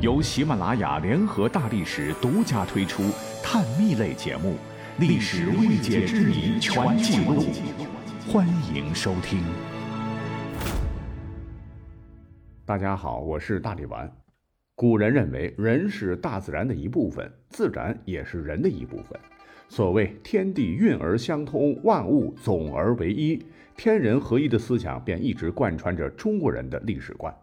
由喜马拉雅联合大历史独家推出探秘类节目《历史未解之谜全记录》，欢迎收听。大家好，我是大力丸。古人认为，人是大自然的一部分，自然也是人的一部分。所谓“天地运而相通，万物总而为一”，天人合一的思想便一直贯穿着中国人的历史观。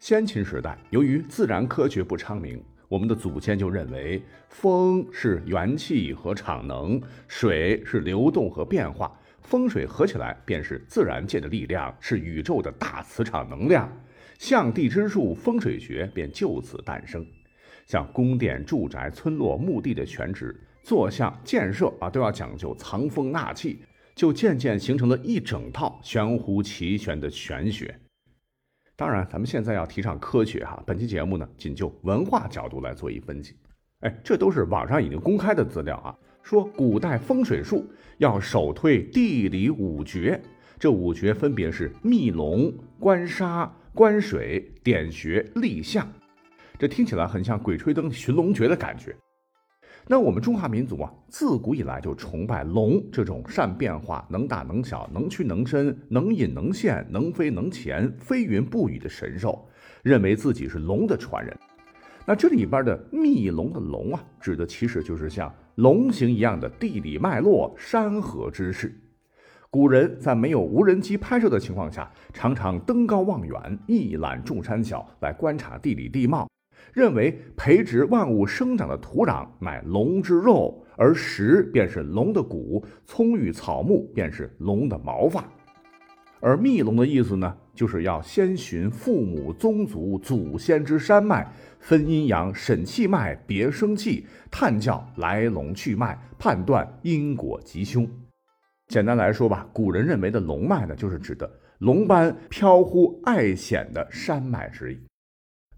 先秦时代，由于自然科学不昌明，我们的祖先就认为风是元气和场能，水是流动和变化，风水合起来便是自然界的力量，是宇宙的大磁场能量。象地之术，风水学便就此诞生。像宫殿、住宅、村落、墓地的选址、坐向、建设啊，都要讲究藏风纳气，就渐渐形成了一整套玄乎其玄的玄学。当然，咱们现在要提倡科学哈。本期节目呢，仅就文化角度来做一分析。哎，这都是网上已经公开的资料啊。说古代风水术要首推地理五绝，这五绝分别是密龙、观沙、观水、点穴、立象。这听起来很像《鬼吹灯》寻龙诀的感觉。那我们中华民族啊，自古以来就崇拜龙这种善变化、能大能小、能屈能伸、能隐能现、能飞能潜、飞云不雨的神兽，认为自己是龙的传人。那这里边的密龙的龙啊，指的其实就是像龙形一样的地理脉络、山河之势。古人在没有无人机拍摄的情况下，常常登高望远，一览众山小，来观察地理地貌。认为培植万物生长的土壤乃龙之肉，而石便是龙的骨，葱郁草木便是龙的毛发。而密龙的意思呢，就是要先寻父母宗族祖先之山脉，分阴阳、审气脉、别生气，探教来龙去脉，判断因果吉凶。简单来说吧，古人认为的龙脉呢，就是指的龙般飘忽爱险的山脉之意。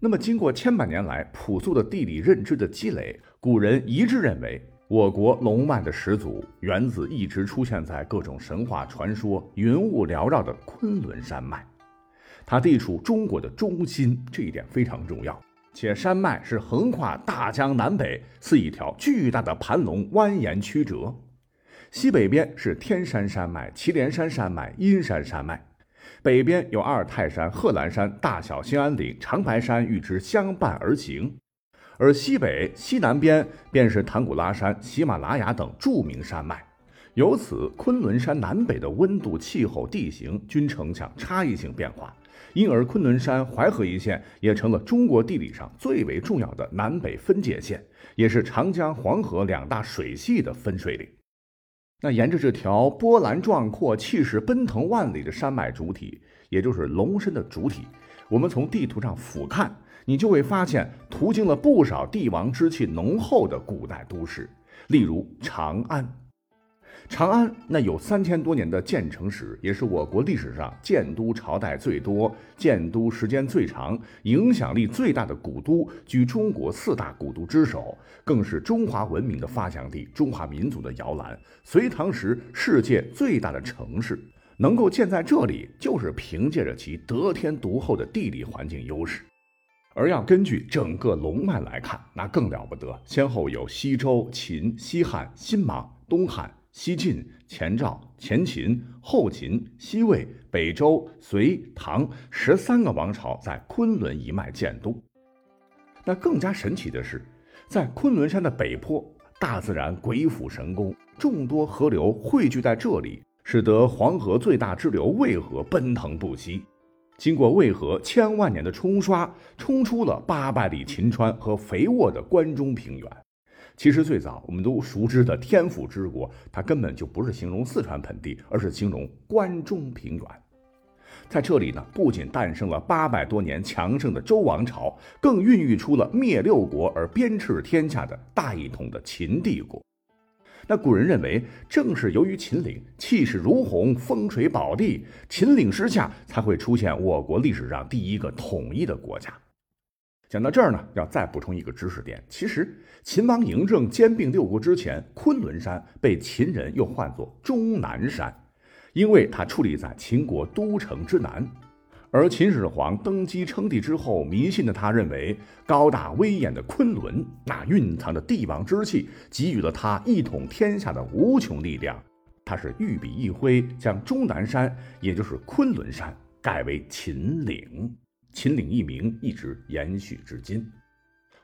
那么，经过千百年来朴素的地理认知的积累，古人一致认为，我国龙脉的始祖源自一直出现在各种神话传说、云雾缭绕的昆仑山脉。它地处中国的中心，这一点非常重要。且山脉是横跨大江南北，似一条巨大的盘龙蜿蜒曲折。西北边是天山山脉、祁连山山脉、阴山山脉。北边有阿尔泰山、贺兰山、大小兴安岭、长白山与之相伴而行，而西北、西南边便是唐古拉山、喜马拉雅等著名山脉。由此，昆仑山南北的温度、气候、地形均呈现差异性变化，因而昆仑山淮河一线也成了中国地理上最为重要的南北分界线，也是长江、黄河两大水系的分水岭。那沿着这条波澜壮阔、气势奔腾万里的山脉主体，也就是龙身的主体，我们从地图上俯瞰，你就会发现，途经了不少帝王之气浓厚的古代都市，例如长安。长安那有三千多年的建成史，也是我国历史上建都朝代最多、建都时间最长、影响力最大的古都，居中国四大古都之首，更是中华文明的发祥地、中华民族的摇篮。隋唐时世界最大的城市，能够建在这里，就是凭借着其得天独厚的地理环境优势。而要根据整个龙脉来看，那更了不得，先后有西周、秦、西汉、新莽、东汉。西晋、前赵、前秦、后秦、西魏、北周、隋、唐十三个王朝在昆仑一脉建都。那更加神奇的是，在昆仑山的北坡，大自然鬼斧神工，众多河流汇聚在这里，使得黄河最大支流渭河奔腾不息。经过渭河千万年的冲刷，冲出了八百里秦川和肥沃的关中平原。其实最早我们都熟知的天府之国，它根本就不是形容四川盆地，而是形容关中平原。在这里呢，不仅诞生了八百多年强盛的周王朝，更孕育出了灭六国而鞭笞天下的大一统的秦帝国。那古人认为，正是由于秦岭气势如虹、风水宝地，秦岭之下才会出现我国历史上第一个统一的国家。讲到这儿呢，要再补充一个知识点。其实，秦王嬴政兼并六国之前，昆仑山被秦人又唤作终南山，因为它矗立在秦国都城之南。而秦始皇登基称帝之后，迷信的他认为高大威严的昆仑那蕴藏着帝王之气，给予了他一统天下的无穷力量。他是御笔一挥，将终南山，也就是昆仑山，改为秦岭。秦岭一名一直延续至今。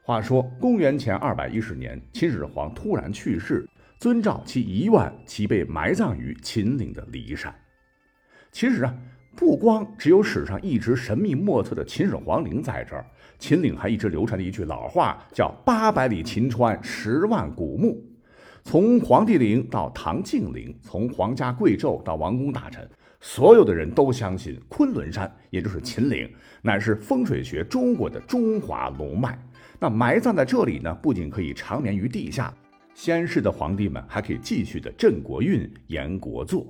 话说公元前二百一十年，秦始皇突然去世，遵照其遗愿，其被埋葬于秦岭的骊山。其实啊。不光只有史上一直神秘莫测的秦始皇陵在这儿，秦岭还一直流传着一句老话，叫“八百里秦川，十万古墓”。从皇帝陵到唐敬陵，从皇家贵胄到王公大臣，所有的人都相信昆仑山，也就是秦岭，乃是风水学中国的中华龙脉。那埋葬在这里呢，不仅可以长眠于地下，先世的皇帝们还可以继续的镇国运、延国祚。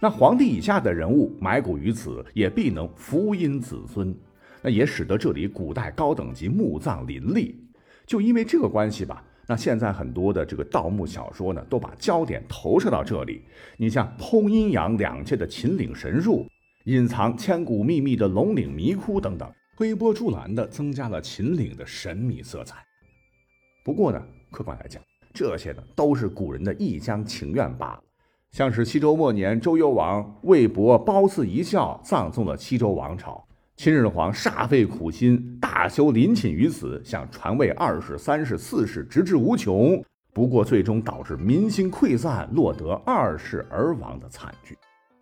那皇帝以下的人物埋骨于此，也必能福荫子孙。那也使得这里古代高等级墓葬林立。就因为这个关系吧，那现在很多的这个盗墓小说呢，都把焦点投射到这里。你像通阴阳两界的秦岭神树，隐藏千古秘密的龙岭迷窟等等，推波助澜的增加了秦岭的神秘色彩。不过呢，客观来讲，这些呢都是古人的一厢情愿罢了。像是西周末年，周幽王魏博褒姒一笑，葬送了西周王朝。秦始皇煞费苦心，大修陵寝于此，想传位二世、三世、四世，直至无穷。不过最终导致民心溃散，落得二世而亡的惨剧。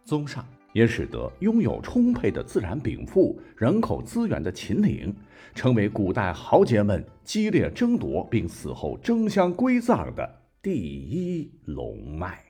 综上，也使得拥有充沛的自然禀赋、人口资源的秦岭，成为古代豪杰们激烈争夺并死后争相归葬的第一龙脉。